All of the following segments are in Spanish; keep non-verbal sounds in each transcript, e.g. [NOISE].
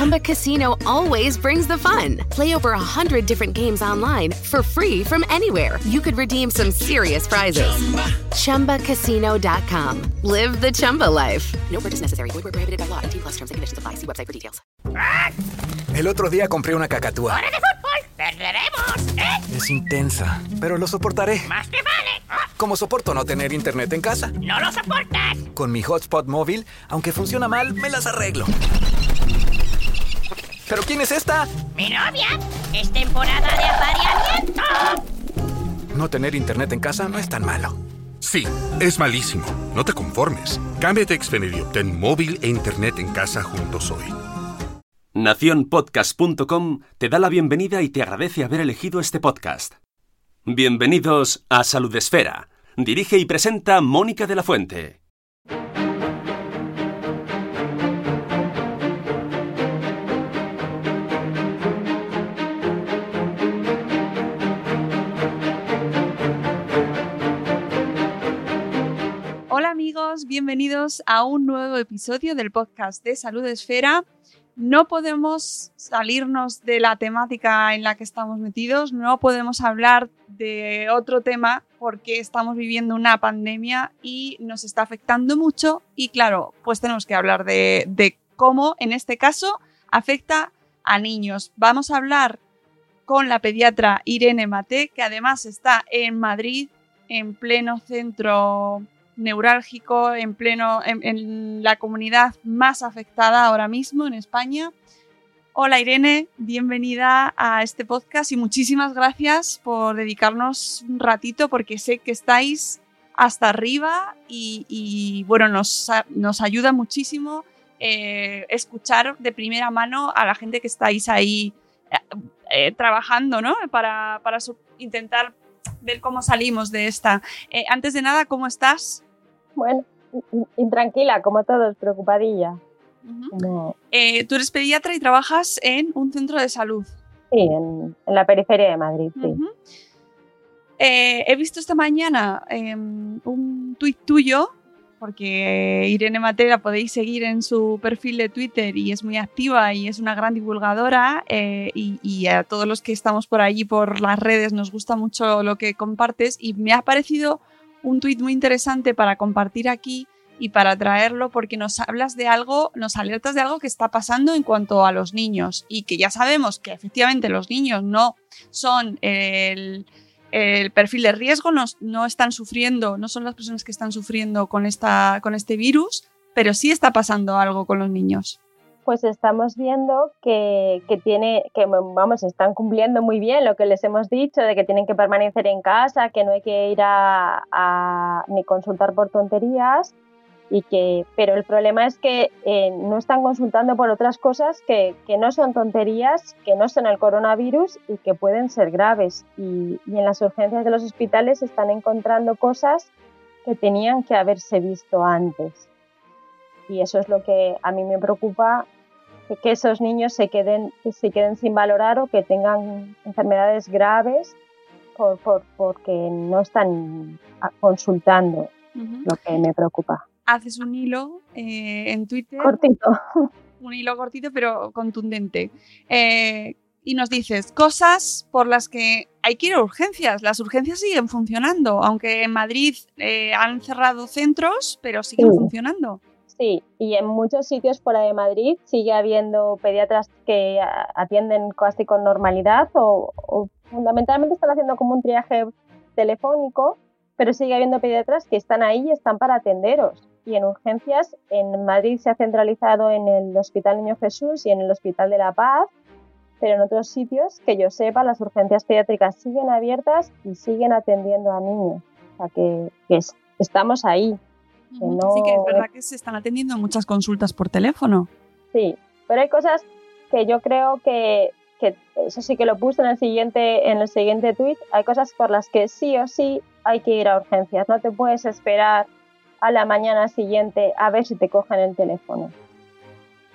Chumba Casino always brings the fun. Play over a hundred different games online for free from anywhere. You could redeem some serious prizes. Chumba. ChumbaCasino.com. Live the Chumba life. No purchase necessary. Void where prohibited by law. 18 plus terms and conditions apply. See website for details. El otro día compré una cacatúa. ¡Hora de fútbol! ¡Perderemos! ¿Eh? Es intensa, pero lo soportaré. ¡Más que vale! ¡Ah! Como soporto no tener internet en casa. ¡No lo soportas! Con mi hotspot móvil, aunque funciona mal, me las arreglo. ¿Pero quién es esta? ¡Mi novia! ¡Es temporada de apareamiento! No tener internet en casa no es tan malo. Sí, es malísimo. No te conformes. Cámbiate a Xfinity y obtén móvil e internet en casa juntos hoy. Naciónpodcast.com te da la bienvenida y te agradece haber elegido este podcast. Bienvenidos a Salud Esfera. Dirige y presenta Mónica de la Fuente. Amigos, bienvenidos a un nuevo episodio del podcast de Salud Esfera. No podemos salirnos de la temática en la que estamos metidos, no podemos hablar de otro tema porque estamos viviendo una pandemia y nos está afectando mucho y claro, pues tenemos que hablar de, de cómo en este caso afecta a niños. Vamos a hablar con la pediatra Irene Mate, que además está en Madrid, en pleno centro neurálgico, en pleno, en, la comunidad más afectada ahora mismo en España. Hola Irene, bienvenida a este podcast y muchísimas gracias por dedicarnos un ratito porque sé que estáis hasta arriba y, bueno, nos, nos ayuda muchísimo eh, escuchar de primera mano a la gente que estáis ahí eh, eh, trabajando, ¿no? Para, para intentar ver cómo salimos de esta. Antes de nada, ¿cómo estás? Bueno, intranquila, como todos, preocupadilla. Como- Eh, tú eres pediatra y trabajas en un centro de salud. Sí, en, en la periferia de Madrid, sí. Eh, he visto esta mañana em, un tuit tuyo, porque Irene Matera podéis seguir en su perfil de Twitter y es muy activa y es una gran divulgadora eh, y, y a todos los que estamos por allí por las redes nos gusta mucho lo que compartes y me ha parecido un tuit muy interesante para compartir aquí y para traerlo porque nos hablas de algo, nos alertas de algo que está pasando en cuanto a los niños y que ya sabemos que efectivamente los niños no son el, perfil de riesgo, no, no están sufriendo, no son las personas que están sufriendo con, esta, con este virus, pero sí está pasando algo con los niños. Pues estamos viendo que, que tiene, que vamos, están cumpliendo muy bien lo que les hemos dicho, de que tienen que permanecer en casa, que no hay que ir a, ni consultar por tonterías. Y que, pero el problema es que eh, no están consultando por otras cosas que, que no son tonterías, que no son el coronavirus y que pueden ser graves. Y, y en las urgencias de los hospitales están encontrando cosas que tenían que haberse visto antes. Y eso es lo que a mí me preocupa, que, esos niños se queden, que se queden sin valorar o que tengan enfermedades graves por, por- porque no están consultando, lo que me preocupa. Haces un hilo eh, en Twitter, Cortito. [LAUGHS] un hilo cortito pero contundente. Eh, y nos dices cosas por las que hay que ir a urgencias. Las urgencias siguen funcionando, aunque en Madrid eh, han cerrado centros, pero siguen Sí. funcionando. Sí, y en muchos sitios fuera de Madrid sigue habiendo pediatras que atienden casi con normalidad o, fundamentalmente están haciendo como un triaje telefónico, pero sigue habiendo pediatras que están ahí y están para atenderos. Y en urgencias, en Madrid se ha centralizado en el Hospital Niño Jesús y en el Hospital de la Paz, pero en otros sitios, que yo sepa, las urgencias pediátricas siguen abiertas y siguen atendiendo a niños. O sea que, que es- estamos ahí. Que no- Sí que es verdad que se están atendiendo muchas consultas por teléfono. Sí, pero hay cosas que yo creo que, que eso sí que lo puse en el siguiente en el siguiente tweet, hay cosas por las que sí o sí hay que ir a urgencias, no te puedes esperar a la mañana siguiente a ver si te cogen el teléfono.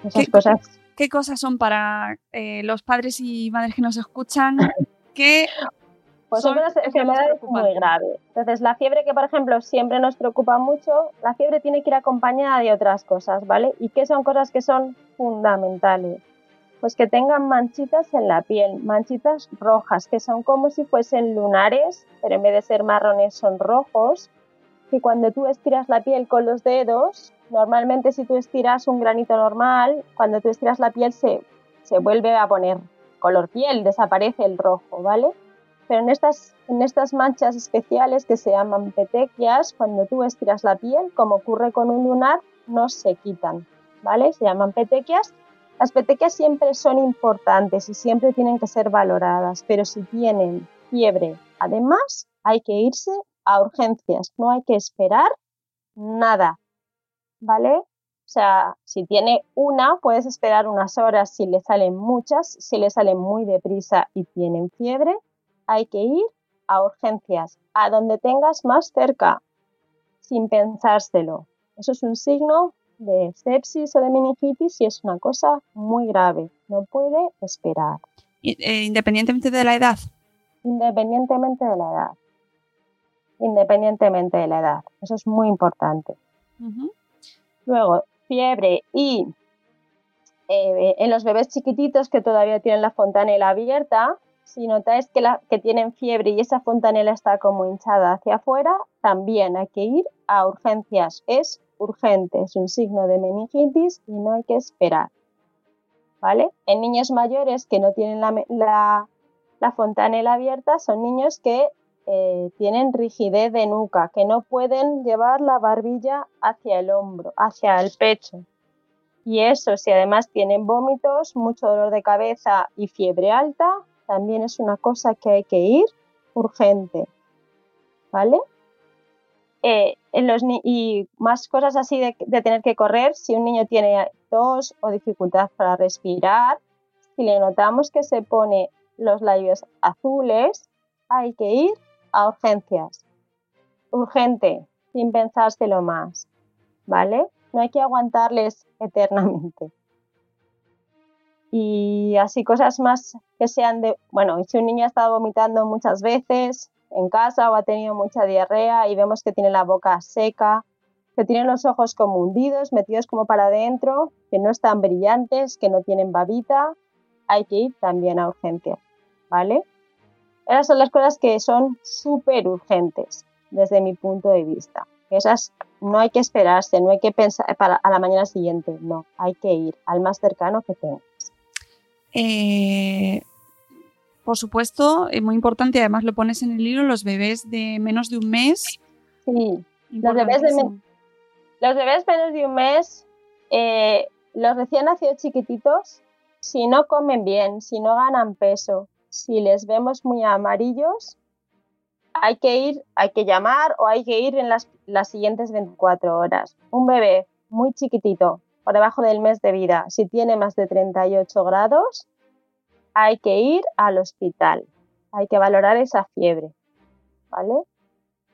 Esas ¿Qué- cosas ¿qué cosas son para eh, los padres y madres que nos escuchan? que [LAUGHS] pues son unas enfermedades muy graves. Entonces, la fiebre que, por ejemplo, siempre nos preocupa mucho, la fiebre tiene que ir acompañada de otras cosas, ¿vale? ¿Y qué son cosas que son fundamentales? Pues que tengan manchitas en la piel, manchitas rojas, que son como si fuesen lunares, pero en vez de ser marrones son rojos, que cuando tú estiras la piel con los dedos, normalmente si tú estiras un granito normal, cuando tú estiras la piel se, se vuelve a poner color piel, desaparece el rojo, ¿vale? Pero en estas, en estas manchas especiales que se llaman petequias, cuando tú estiras la piel, como ocurre con un lunar, no se quitan, ¿vale? Se llaman petequias. Las petequias siempre son importantes y siempre tienen que ser valoradas, pero si tienen fiebre, además, hay que irse a urgencias, no hay que esperar nada, ¿vale? O sea, si tiene una, puedes esperar unas horas si le salen muchas, si le salen muy deprisa y tienen fiebre, hay que ir a urgencias, a donde tengas más cerca, sin pensárselo. Eso es un signo de sepsis o de meningitis y es una cosa muy grave. No puede esperar. Eh, independientemente de la edad. Independientemente de la edad. Independientemente de la edad. Eso es muy importante. Luego, fiebre y eh, en los bebés chiquititos que todavía tienen la fontanela abierta, si notáis que, la, que tienen fiebre y esa fontanela está como hinchada hacia afuera, también hay que ir a urgencias. Es urgente, es un signo de meningitis y no hay que esperar. ¿Vale? En niños mayores que no tienen la, fontanela abierta son niños que eh, tienen rigidez de nuca, que no pueden llevar la barbilla hacia el hombro, hacia el pecho. Y eso, si además tienen vómitos, mucho dolor de cabeza y fiebre alta, también es una cosa que hay que ir urgente. ¿Vale? Eh, y más cosas así de, tener que correr, si un niño tiene tos o dificultad para respirar, si le notamos que se pone los labios azules, hay que ir a urgencias. Urgente, sin pensárselo más. ¿Vale? No hay que aguantarles eternamente y así cosas más que sean de, bueno, si un niño ha estado vomitando muchas veces en casa o ha tenido mucha diarrea y vemos que tiene la boca seca, que tiene los ojos como hundidos, metidos como para adentro, que no están brillantes, que no tienen babita, hay que ir también a urgencia, ¿vale? Esas son las cosas que son súper urgentes desde mi punto de vista. Esas no hay que esperarse, no hay que pensar para a la mañana siguiente, no, hay que ir al más cercano que tenga. Eh, por supuesto, es muy importante, además lo pones en el libro, los bebés de menos de un mes. Sí, los bebés, de los bebés menos de un mes, eh, los recién nacidos chiquititos, si no comen bien, si no ganan peso, si les vemos muy amarillos, hay que ir, hay que llamar o hay que ir en las, las siguientes 24 horas. Un bebé muy chiquitito, por debajo del mes de vida, si tiene más de 38 grados, hay que ir al hospital. Hay que valorar esa fiebre. ¿Vale?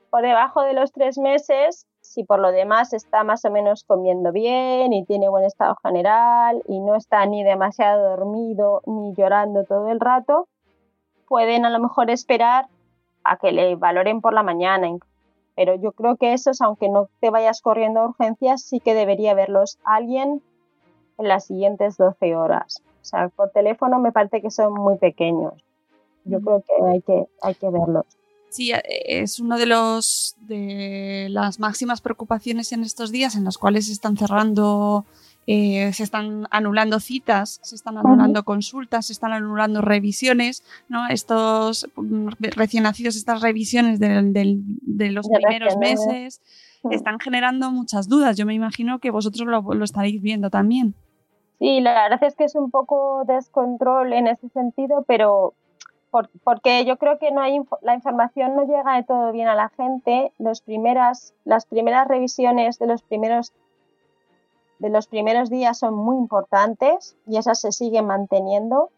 Por debajo de los tres meses, si por lo demás está más o menos comiendo bien y tiene buen estado general y no está ni demasiado dormido ni llorando todo el rato, pueden a lo mejor esperar a que le valoren por la mañana, pero yo creo que esos, aunque no te vayas corriendo a urgencias, sí que debería verlos alguien en las siguientes 12 horas. O sea, por teléfono me parece que son muy pequeños. Yo creo que hay que, hay que verlos. Sí, eh, es uno de los de las máximas preocupaciones en estos días en los cuales se están cerrando, eh, se están anulando citas, se están anulando consultas, se están anulando revisiones, ¿no? Estos mm, recién nacidos, estas revisiones de, los primeros meses están generando muchas dudas. Yo me imagino que vosotros lo, lo estaréis viendo también. Sí, la verdad es que es un poco descontrol en ese sentido, pero porque yo creo que no hay la información no llega de todo bien a la gente. Los primeras, las primeras revisiones de los primeros de los primeros días son muy importantes y esas se siguen manteniendo.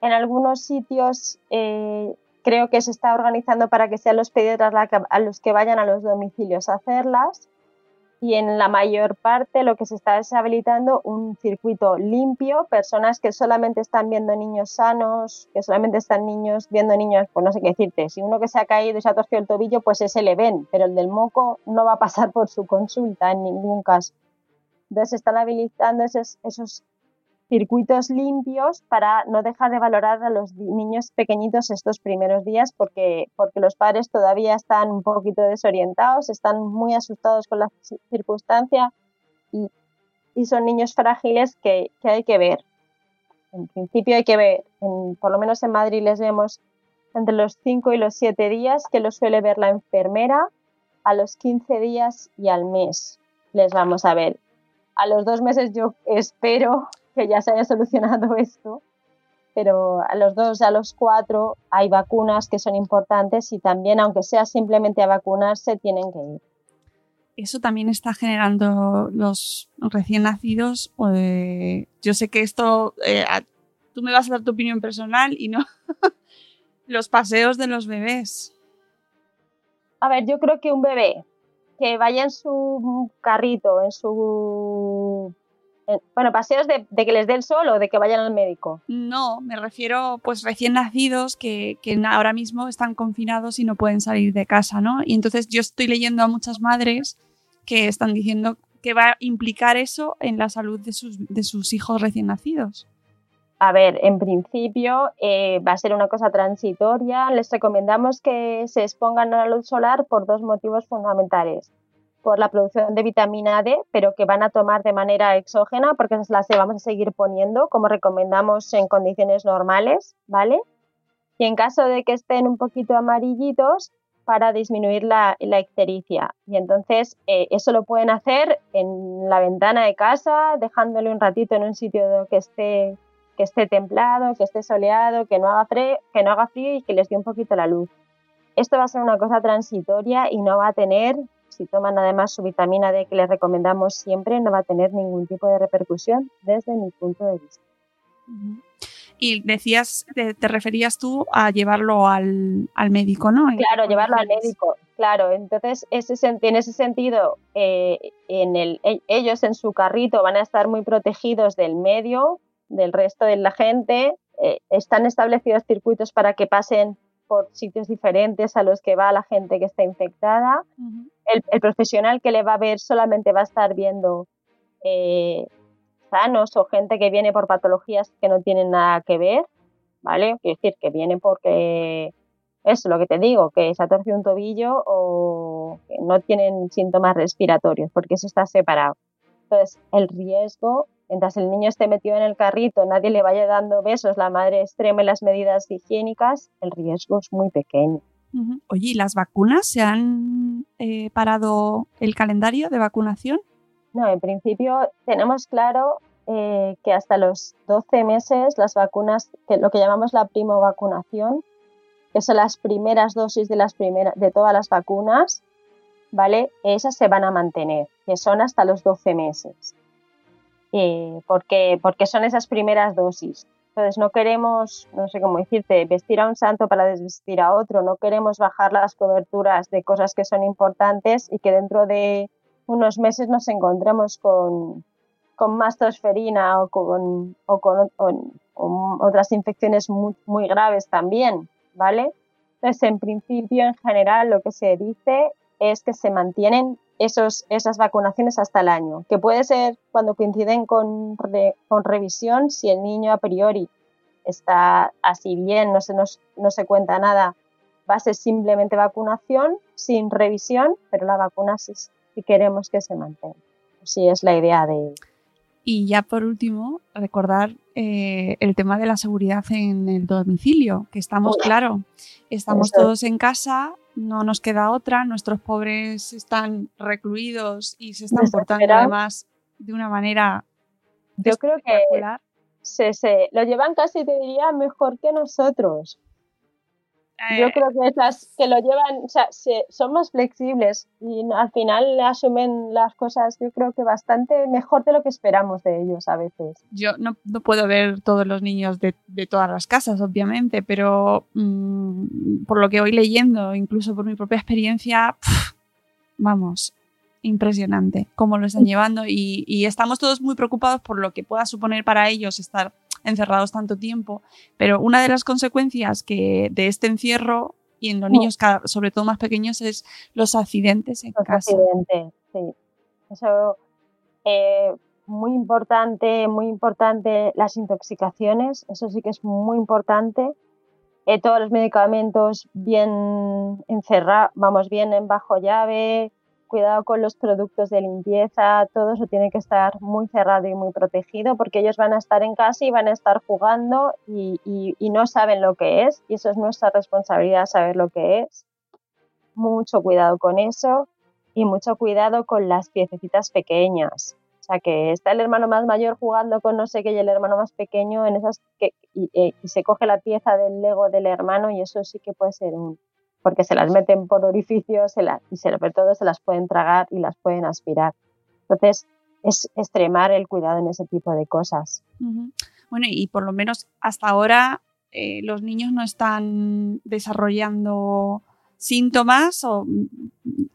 En algunos sitios eh, creo que se está organizando para que sean los pediatras a los que vayan a los domicilios a hacerlas. y en la mayor parte lo que se está es habilitando un circuito limpio, personas que solamente están viendo niños sanos, que solamente están niños viendo niños, pues no sé qué decirte, si uno que se ha caído y se ha torcido el tobillo, pues ese le ven, pero el del moco no va a pasar por su consulta en ningún caso. Entonces están habilitando esos, esos circuitos limpios para no dejar de valorar a los niños pequeñitos estos primeros días porque, porque los padres todavía están un poquito desorientados, están muy asustados con la circunstancia y, y son niños frágiles que, que, hay que ver. En principio hay que ver, por lo menos en Madrid les vemos entre los 5 y los 7 días que los suele ver la enfermera, a los 15 días y al mes les vamos a ver. A los dos meses yo espero que ya se haya solucionado [LAUGHS] esto, pero a los dos, a los cuatro hay vacunas que son importantes y también, aunque sea simplemente a vacunarse, tienen que ir. Eso también está generando los recién nacidos. yo sé que esto, eh, tú me vas a dar tu opinión personal y no [LAUGHS] los paseos de los bebés. A ver, yo creo que un bebé que vaya en su carrito, en su bueno, paseos de, que les dé el sol o de que vayan al médico. No, me refiero pues recién nacidos que, ahora mismo están confinados y no pueden salir de casa, ¿no? Y entonces yo estoy leyendo a muchas madres que están diciendo que va a implicar eso en la salud de sus, de sus hijos recién nacidos. A ver, en principio eh, va a ser una cosa transitoria. Les recomendamos que se expongan a la luz solar por dos motivos fundamentales por la producción de vitamina D, pero que van a tomar de manera exógena porque las vamos a seguir poniendo como recomendamos en condiciones normales, ¿vale? Y en caso de que estén un poquito amarillitos, para disminuir la, la ictericia. Y entonces eh, eso lo pueden hacer en la ventana de casa, dejándole un ratito en un sitio que esté, que esté templado, que esté soleado, que no, haga frío, que no haga frío y que les dé un poquito la luz. Esto va a ser una cosa transitoria y no va a tener si toman además su vitamina D que les recomendamos siempre, no va a tener ningún tipo de repercusión desde mi punto de vista. Y decías, te, referías tú a llevarlo al, médico, ¿no? Claro, llevarlo al médico, claro. Entonces, ese, en ese sentido, eh, en el, e, ellos en su carrito van a estar muy protegidos del medio, del resto de la gente. Eh, están establecidos circuitos para que pasen por sitios diferentes a los que va la gente que está infectada el, profesional que le va a ver solamente va a estar viendo eh, sanos o gente que viene por patologías que no tienen nada que ver, ¿vale? Quiero decir, que viene porque es lo que te digo, que se ha torcido un tobillo o que no tienen síntomas respiratorios, porque eso está separado. Entonces, el riesgo, mientras el niño esté metido en el carrito, nadie le vaya dando besos, la madre extreme las medidas higiénicas, el riesgo es muy pequeño. Oye, ¿y las vacunas? ¿Se han eh, parado el calendario de vacunación? No, en principio tenemos claro eh, que hasta los 12 meses las vacunas, que lo que llamamos la primo vacunación, que son las primeras dosis de, las primeras, de todas las vacunas, ¿vale? Esas se van a mantener, que son hasta los 12 meses. Eh, porque, porque son esas primeras dosis. Entonces no queremos, no sé cómo decirte, vestir a un santo para desvestir a otro, no queremos bajar las coberturas de cosas que son importantes y que dentro de unos meses nos encontremos con, con mastosferina o con, o con, otras infecciones muy, muy, graves también, ¿vale? Entonces, en principio, en general, lo que se dice es que se mantienen esos, esas vacunaciones hasta el año, que puede ser cuando coinciden con, con revisión, si el niño a priori está así bien, no se, no se cuenta nada, va a ser simplemente vacunación sin revisión, pero la vacuna sí, queremos que se mantenga. Sí es la idea de... Y ya por último, recordar eh, el tema de la seguridad en el domicilio, que estamos, claro, estamos todos en casa, no nos queda otra, nuestros pobres están recluidos y se están portando además de una manera yo creo que se, se, lo llevan casi te diría mejor que nosotros yo creo que esas que lo llevan, o sea, son más flexibles y al final asumen las cosas, yo creo que bastante mejor de lo que esperamos de ellos a veces. Yo no, no puedo ver todos los niños de, de todas las casas, obviamente, pero mm, por lo que voy leyendo, incluso por mi propia experiencia, vamos, impresionante cómo lo están llevando y, y, estamos todos muy preocupados por lo que pueda suponer para ellos estar encerrados tanto tiempo, pero una de las consecuencias que de este encierro y en los niños, sobre todo más pequeños, es los accidentes en los casa. Accidentes, sí. Eso eh, muy importante, muy importante las intoxicaciones, eso sí que es muy importante. Eh, todos los medicamentos bien encerrados, vamos bien en bajo llave, cuidado con los productos de limpieza, todo eso tiene que estar muy cerrado y muy protegido porque ellos van a estar en casa y van a estar jugando y, no saben lo que es y eso es nuestra responsabilidad saber lo que es. Mucho cuidado con eso y mucho cuidado con las piececitas pequeñas. O sea, que está el hermano más mayor jugando con no sé qué y el hermano más pequeño en esas que, y, eh, se coge la pieza del Lego del hermano y eso sí que puede ser un... porque se las meten por orificios se y se, sobre todo se las pueden tragar y las pueden aspirar. Entonces, es extremar el cuidado en ese tipo de cosas. Bueno, y por lo menos hasta ahora eh, los niños no están desarrollando síntomas o,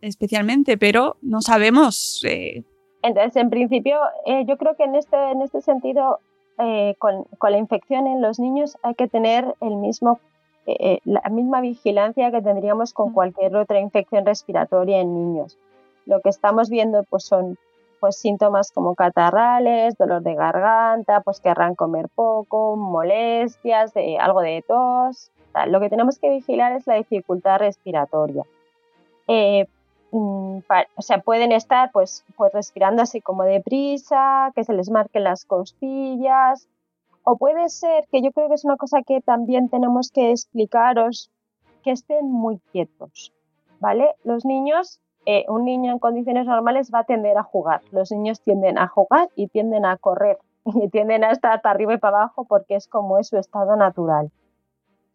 especialmente, pero no sabemos. Eh. Entonces, en principio, eh, yo creo que en este, en este sentido, eh, con, con, la infección en los niños hay que tener el mismo, la misma vigilancia que tendríamos con cualquier otra infección respiratoria en niños. Lo que estamos viendo pues, son pues, síntomas como catarrales, dolor de garganta, pues querrán comer poco, molestias, de, algo de tos, lo que tenemos que vigilar es la dificultad respiratoria. Eh, mm, o sea, pueden estar pues, pues respirando así como deprisa, que se les marquen las costillas, o puede ser, que yo creo que es una cosa que también tenemos que explicaros, que estén muy quietos, ¿vale? Los niños, eh, un niño en condiciones normales va a tender a jugar, los niños tienden a jugar y tienden a correr [LAUGHS] y tienden a estar para arriba y para abajo porque es como es su estado natural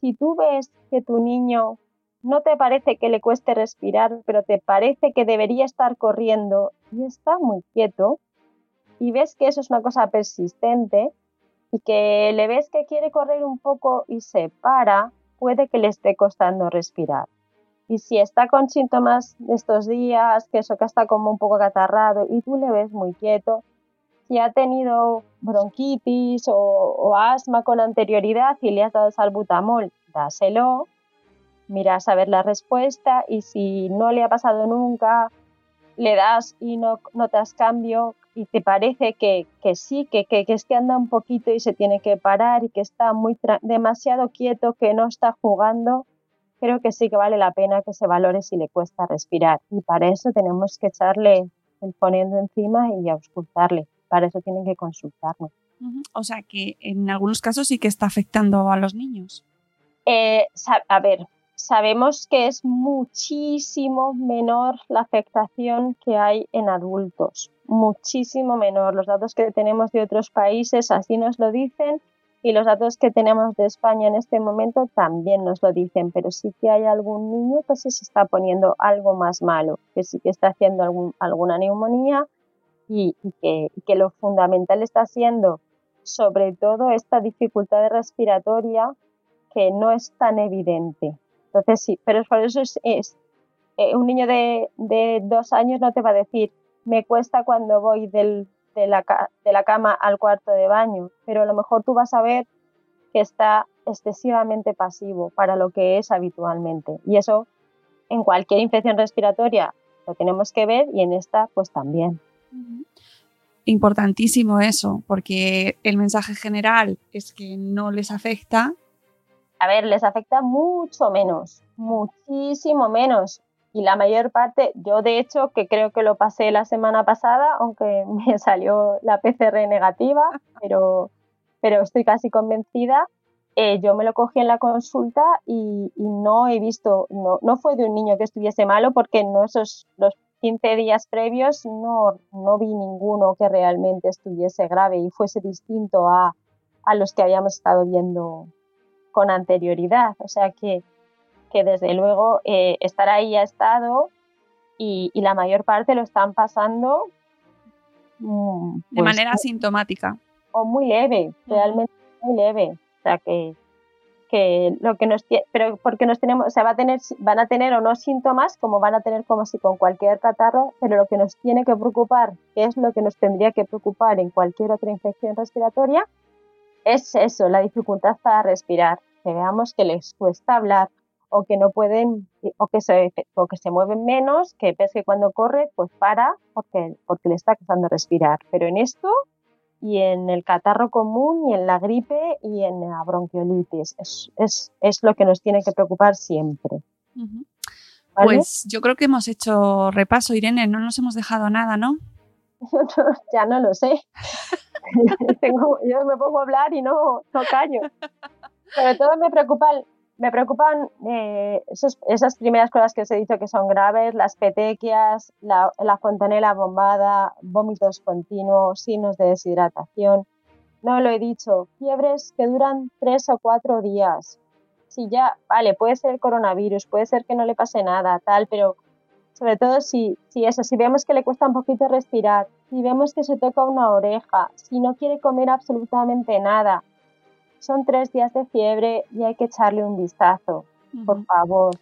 si tú ves que tu niño no te parece que le cueste respirar, pero te parece que debería estar corriendo y está muy quieto, y ves que eso es una cosa persistente, y que le ves que quiere correr un poco y se para, puede que le esté costando respirar. Y si está con síntomas de estos días, que eso que está como un poco catarrado y tú le ves muy quieto, si ha tenido bronquitis o, asma con anterioridad y le has dado salbutamol, dáselo, mira a saber la respuesta y si no le ha pasado nunca, le das y no notas cambio y te parece que, sí, que, que, es que anda un poquito y se tiene que parar y que está muy demasiado quieto, que no está jugando, creo que sí que vale la pena que se valore si le cuesta respirar. Y para eso tenemos que echarle el poniendo encima y auscultarle para eso tienen que consultarnos. O sea que en algunos casos sí que está afectando a los niños. Eh, a ver, sabemos que es muchísimo menor la afectación que hay en adultos, muchísimo menor. Los datos que tenemos de otros países así nos lo dicen y los datos que tenemos de España en este momento también nos lo dicen, pero sí que hay algún niño que sí se está poniendo algo más malo, que sí que está haciendo alguna neumonía y, que, lo fundamental está siendo sobre todo esta dificultad respiratoria que no es tan evidente. Entonces sí, pero por eso es, eh, un niño de, dos años no te va a decir me cuesta cuando voy de, la, de la cama al cuarto de baño, pero a lo mejor tú vas a ver que está excesivamente pasivo para lo que es habitualmente. Y eso en cualquier infección respiratoria lo tenemos que ver y en esta pues también. Importantísimo eso, porque el mensaje general es que no les afecta. A ver, les afecta mucho menos, muchísimo menos. Y la mayor parte, yo de hecho, que creo que lo pasé la semana pasada, aunque [LAUGHS] me salió la PCR negativa, [LAUGHS] pero, pero estoy casi convencida, eh, yo me lo cogí en la consulta y, no he visto, no, no, fue de un niño que estuviese malo porque no esos los 15 días previos no, no vi ninguno que realmente estuviese grave y fuese distinto a, a los que habíamos estado viendo con anterioridad. O sea que, que desde luego eh, estar ahí ha estado y, y, la mayor parte lo están pasando mm, de pues manera asintomática. O muy leve, realmente muy leve. O sea que que lo que nos pero porque nos tenemos, o sea, va a tener, van a tener o no síntomas como van a tener como si con cualquier catarro, pero lo que nos tiene que preocupar, que es lo que nos tendría que preocupar en cualquier otra infección respiratoria, es eso, la dificultad para respirar, que veamos que les cuesta hablar o que no pueden o que se o que se mueven menos, que ves que cuando corre pues para porque porque le está costando respirar, pero en esto y en el catarro común y en la gripe y en la bronquiolitis. Es, es, es lo que nos tiene que preocupar siempre. Pues yo creo que hemos hecho repaso, Irene, no nos hemos dejado nada, ¿no? [LAUGHS] ya no lo sé. [LAUGHS] [LAUGHS] yo me pongo a hablar y no, no callo. Sobre todo me preocupa me preocupan eh, esas primeras cosas que os he dicho que son graves, las petequias, la, la fontanela bombada, vómitos continuos, signos de deshidratación. No lo he dicho, fiebres que duran tres o cuatro días. Si ya, vale, puede ser coronavirus, puede ser que no le pase nada, tal, pero sobre todo si, si eso, si vemos que le cuesta un poquito respirar, si vemos que se toca una oreja, si no quiere comer absolutamente nada, son tres días de fiebre y hay que echarle un vistazo, por favor.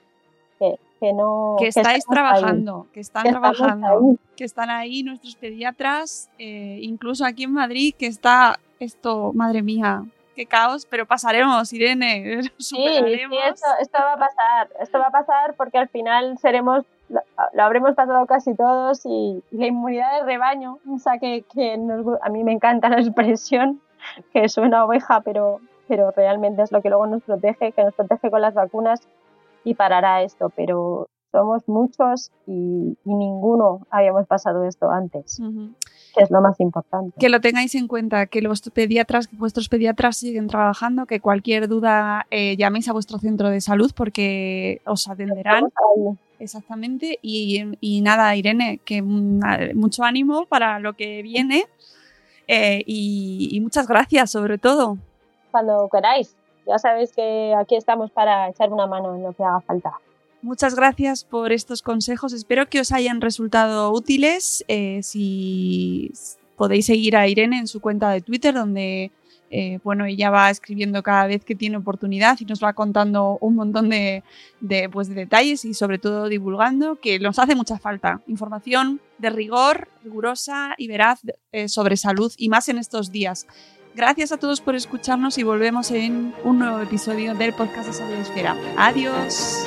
Que, que no. Que estáis trabajando, que están trabajando, que están ahí nuestros pediatras, eh, incluso aquí en Madrid, que está esto, madre mía, qué caos, pero pasaremos, Irene. [LAUGHS] Sí, sí esto, esto, va a pasar, esto va a pasar porque al final seremos, lo, habremos pasado casi todos y, la inmunidad de rebaño, o sea que, que a mí me encanta la expresión, que suena oveja, pero, pero realmente es lo que luego nos protege, que nos protege con las vacunas y parará esto. Pero somos muchos y, ninguno habíamos pasado esto antes, que es lo más importante. Que lo tengáis en cuenta, que los pediatras, que vuestros pediatras siguen trabajando, que cualquier duda eh, llaméis a vuestro centro de salud porque os atenderán. Exactamente. Y, y, nada, Irene, que mucho ánimo para lo que viene eh, y, muchas gracias sobre todo. Cuando queráis, ya sabéis que aquí estamos para echar una mano en lo que haga falta. Muchas gracias por estos consejos. Espero que os hayan resultado útiles. Eh, si podéis seguir a Irene en su cuenta de Twitter, donde eh, bueno, ella va escribiendo cada vez que tiene oportunidad y nos va contando un montón de, pues, de detalles y sobre todo divulgando que nos hace mucha falta. Información de rigor, rigurosa y veraz eh, sobre salud y más en estos días. Gracias a todos por escucharnos y volvemos en un nuevo episodio del podcast de Salud Esfera. Adiós.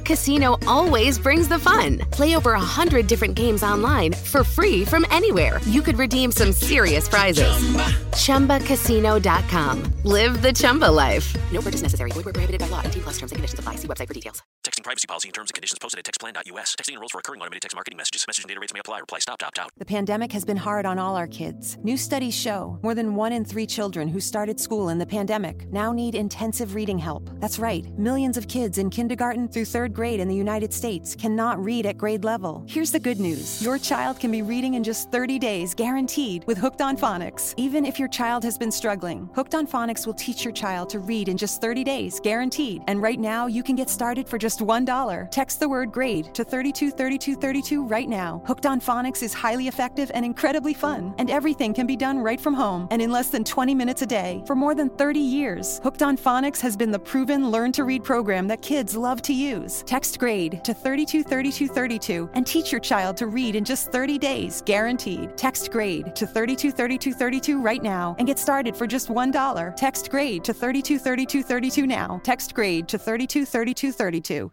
Chumba Casino always brings the fun. Play over a hundred different games online for free from anywhere. You could redeem some serious prizes. Chumba. ChumbaCasino.com. Live the Chumba life. No purchase necessary. Void were prohibited by law. T plus terms and conditions apply. See website for details. Texting privacy policy and terms and conditions posted at textplan.us. Texting enrolls for recurring automated text marketing messages. Message and data rates may apply. Reply stop to opt out. The pandemic has been hard on all our kids. New studies show more than one in three children who started school in the pandemic now need intensive reading help. That's right. Millions of kids in kindergarten through third grade in the United States cannot read at grade level. Here's the good news your child can be reading in just 30 days, guaranteed, with Hooked on Phonics. Even if your child has been struggling, Hooked on Phonics will teach your child to read in just 30 days, guaranteed. And right now, you can get started for just $1. Text the word grade to 323232 right now. Hooked on Phonics is highly effective and incredibly fun, and everything can be done right from home and in less than 20 minutes a day. For more than 30 years, Hooked on Phonics has been the proven learn to read program that kids love to use. Text grade to 323232 and teach your child to read in just 30 days, guaranteed. Text grade to 323232 right now and get started for just $1. Text grade to 323232 now. Text grade to 323232.